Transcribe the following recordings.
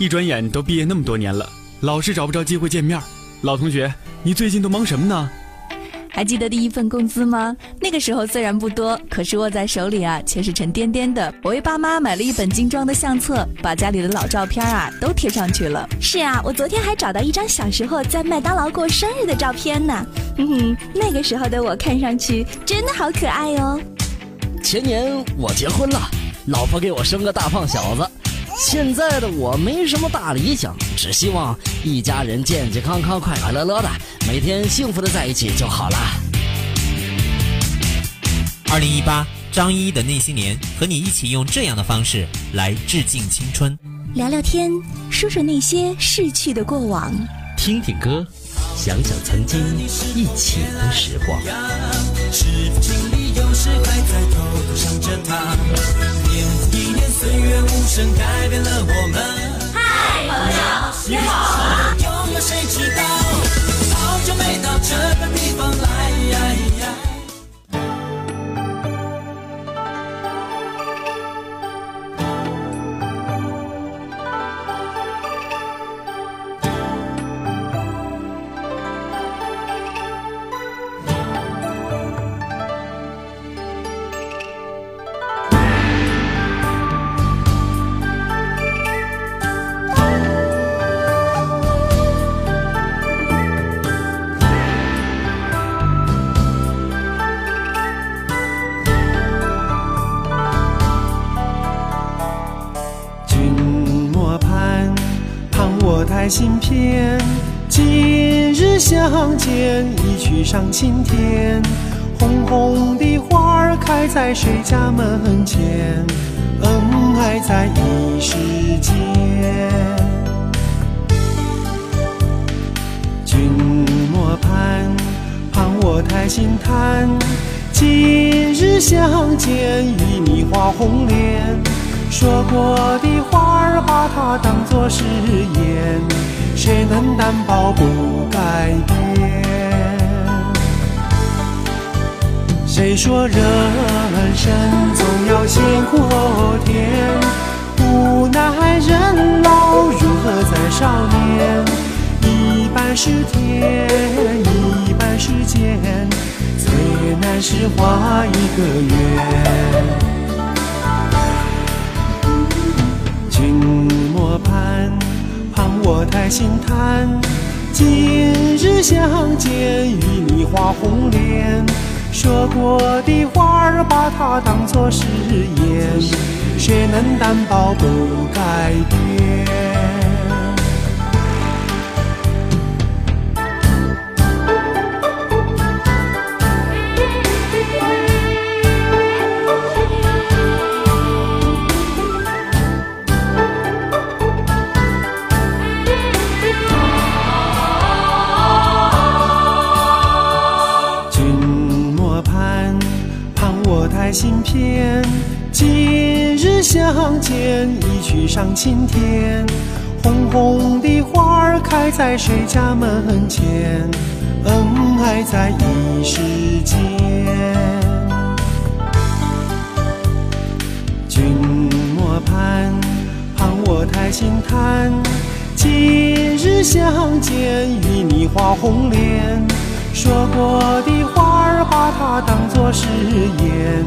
一转眼都毕业那么多年了，老是找不着机会见面。老同学，你最近都忙什么呢？还记得第一份工资吗？那个时候虽然不多，可是握在手里啊，却是沉甸甸的。我为爸妈买了一本精装的相册，把家里的老照片啊都贴上去了。是啊，我昨天还找到一张小时候在麦当劳过生日的照片呢。哼哼，那个时候的我看上去真的好可爱哦。前年我结婚了，老婆给我生个大胖小子。现在的我没什么大理想，只希望一家人健健康康、快快乐乐的，每天幸福的在一起就好了。二零一八，张一的那些年，和你一起用这样的方式来致敬青春，聊聊天，说说那些逝去的过往，听听歌，想想曾经一起的时光。是否心里有时还在偷偷想着他？岁月无声改变了我们。嗨，朋友，你好。间，一曲上青天。红红的花儿开在谁家门前？恩爱在一时间。君莫盼，盼我太心贪。今日相见，与你画红莲。说过的话儿，把它当作誓言，谁能担保不改变？谁说人生总要先过天？无奈人老如何在少年？一半是天，一半是剑，最难是画一个圆。君莫盼，盼我太心叹。今日相见，与你画红莲。说过的话儿，把它当作誓言。谁能担保不改变？今日相见，一曲上青天。红红的花儿开在谁家门前？恩爱在一时间。君莫盼，盼我太心贪。今日相见，与你画红莲。说过的话儿，把它当作誓言，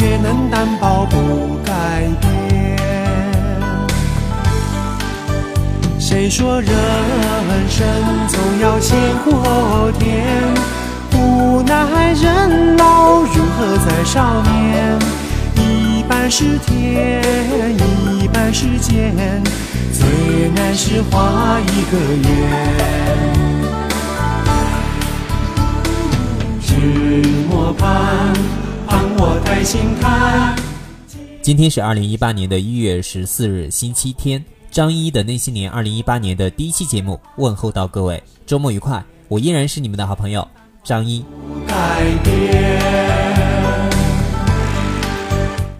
却能担保不改变？谁说人生总要先过天？无奈人老如何再少年？一半是天，一半是剑，最难是画一个圆。莫盼，盼我太心叹。今天是二零一八年的一月十四日，星期天。张一的那些年，二零一八年的第一期节目，问候到各位，周末愉快。我依然是你们的好朋友张一。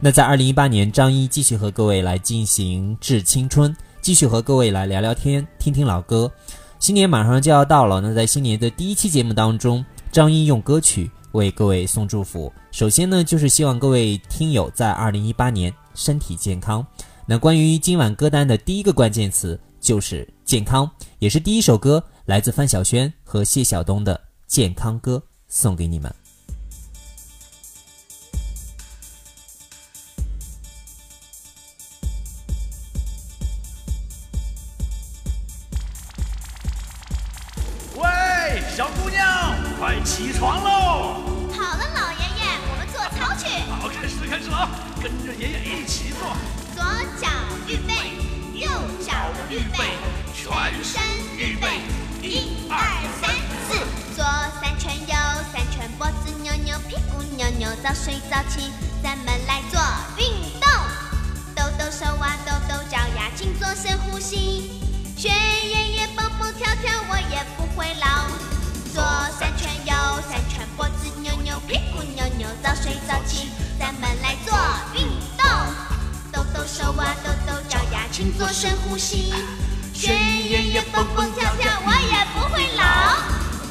那在二零一八年，张一继续和各位来进行致青春，继续和各位来聊聊天，听听老歌。新年马上就要到了，那在新年的第一期节目当中。张一用歌曲为各位送祝福。首先呢，就是希望各位听友在二零一八年身体健康。那关于今晚歌单的第一个关键词就是健康，也是第一首歌，来自范晓萱和谢晓东的《健康歌》，送给你们。快起床喽！好了，老爷爷，我们做操去。好，开始开始了啊！跟着爷爷一起做。左脚预备，右脚预备，全身预备，一二三四，左三圈，右三圈，脖子扭扭，屁股扭扭，早睡早起，咱们来做运动。抖抖手啊，抖抖脚呀，请做深呼吸。学爷爷蹦蹦跳跳，我也不会老。左三圈，右三圈，脖子扭扭，屁股扭扭，早睡早起，咱们来做运动。抖抖手啊，抖抖脚呀，请做深呼吸。学爷爷蹦蹦跳跳，我也不会老。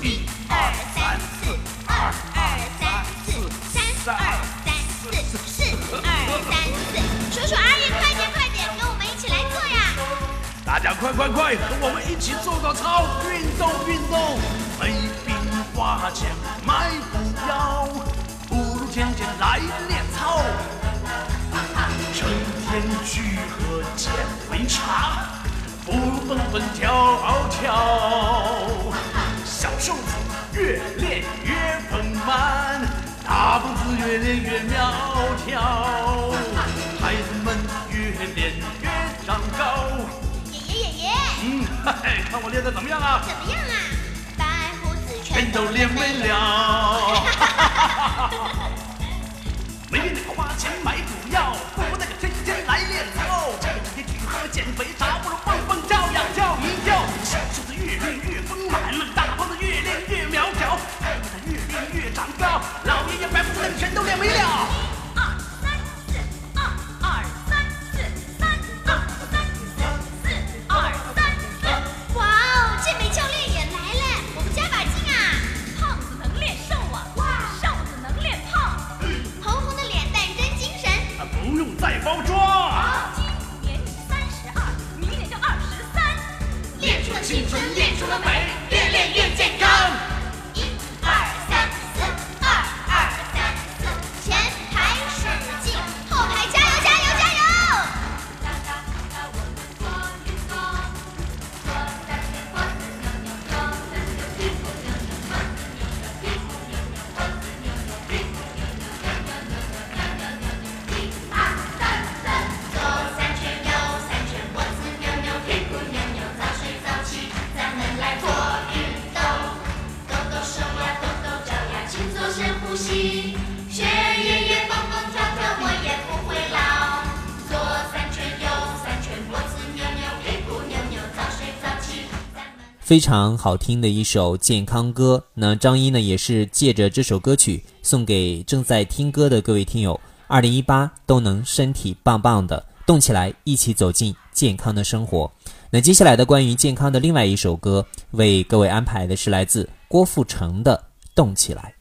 一二三四，二二三四，三二三四，四二三四。叔叔阿姨，快点快点，跟我们一起来做呀！大家快快快，和我们一起做个操，运动运动。花钱买不药，不如天天来练操。成天去喝减肥茶，不如蹦蹦跳跳。小瘦子越练越丰满，大胖子越练越苗条。孩子们越练越长高。爷爷爷爷，嗯，嘿嘿，看我练的怎么样啊？怎么样啊？全都练没了。没病得花钱买补药，不如那个天天来练操。这个整天去喝减肥茶，不如蹦蹦跳呀跳一跳。小瘦子越练越丰满，大胖子越练越苗条，孩子越练越长高，老爷爷白胡子那个全都练没了。非常好听的一首健康歌。那张一呢，也是借着这首歌曲送给正在听歌的各位听友，二零一八都能身体棒棒的，动起来，一起走进健康的生活。那接下来的关于健康的另外一首歌，为各位安排的是来自郭富城的《动起来》。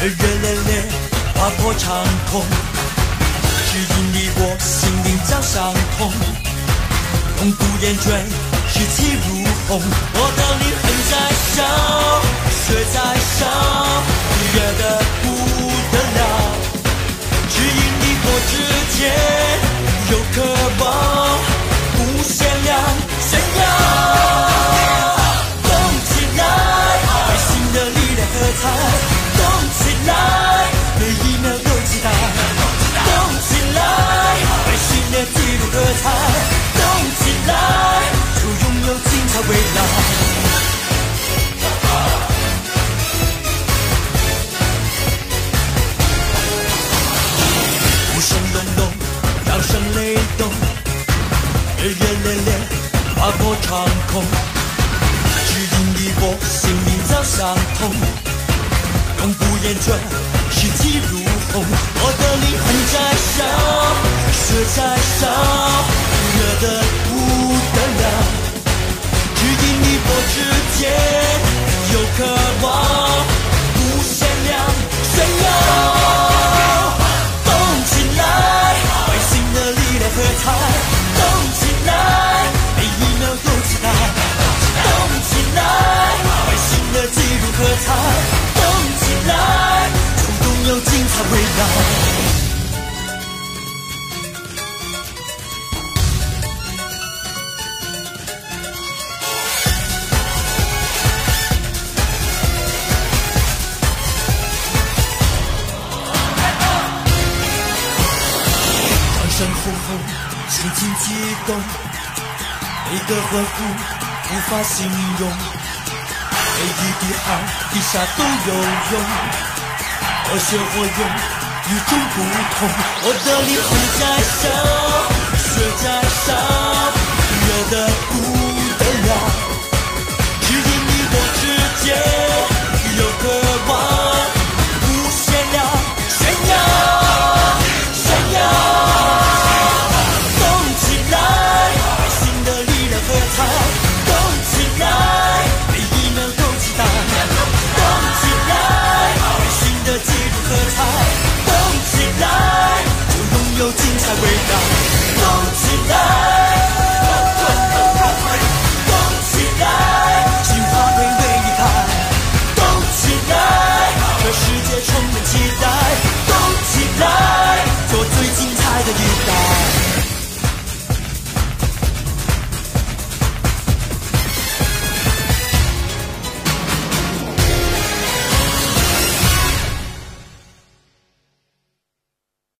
热热烈烈，划破长空，指引你我心灵交相通，龙骨眼追，士气如虹，我的灵魂在烧，血在烧，热得不得了，指引你我之间有渴望，划破长空，指引你我心灵早相通，永不言转，视气如虹，我的灵魂在烧，血在烧，热的动有精彩围绕。掌声轰轰，心情激动，每个欢呼无法形容，每一滴汗滴下都有用，活学活用与众不同我的灵魂在笑血在烧热的不得了只引你我之间